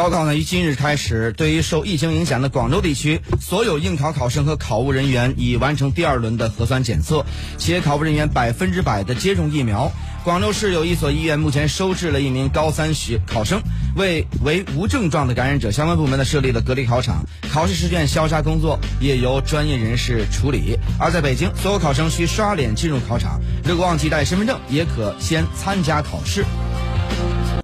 高考呢，于今日开始。对于受疫情影响的广州地区，所有应考考生和考务人员已完成第二轮的核酸检测，且考务人员百分之百的接种疫苗。广州市有一所医院目前收治了一名高三学考生，为为无症状的感染者，相关部门呢设立了隔离考场，考试试卷消杀工作也由专业人士处理。而在北京，所有考生需刷脸进入考场，如果忘记带身份证，也可先参加考试。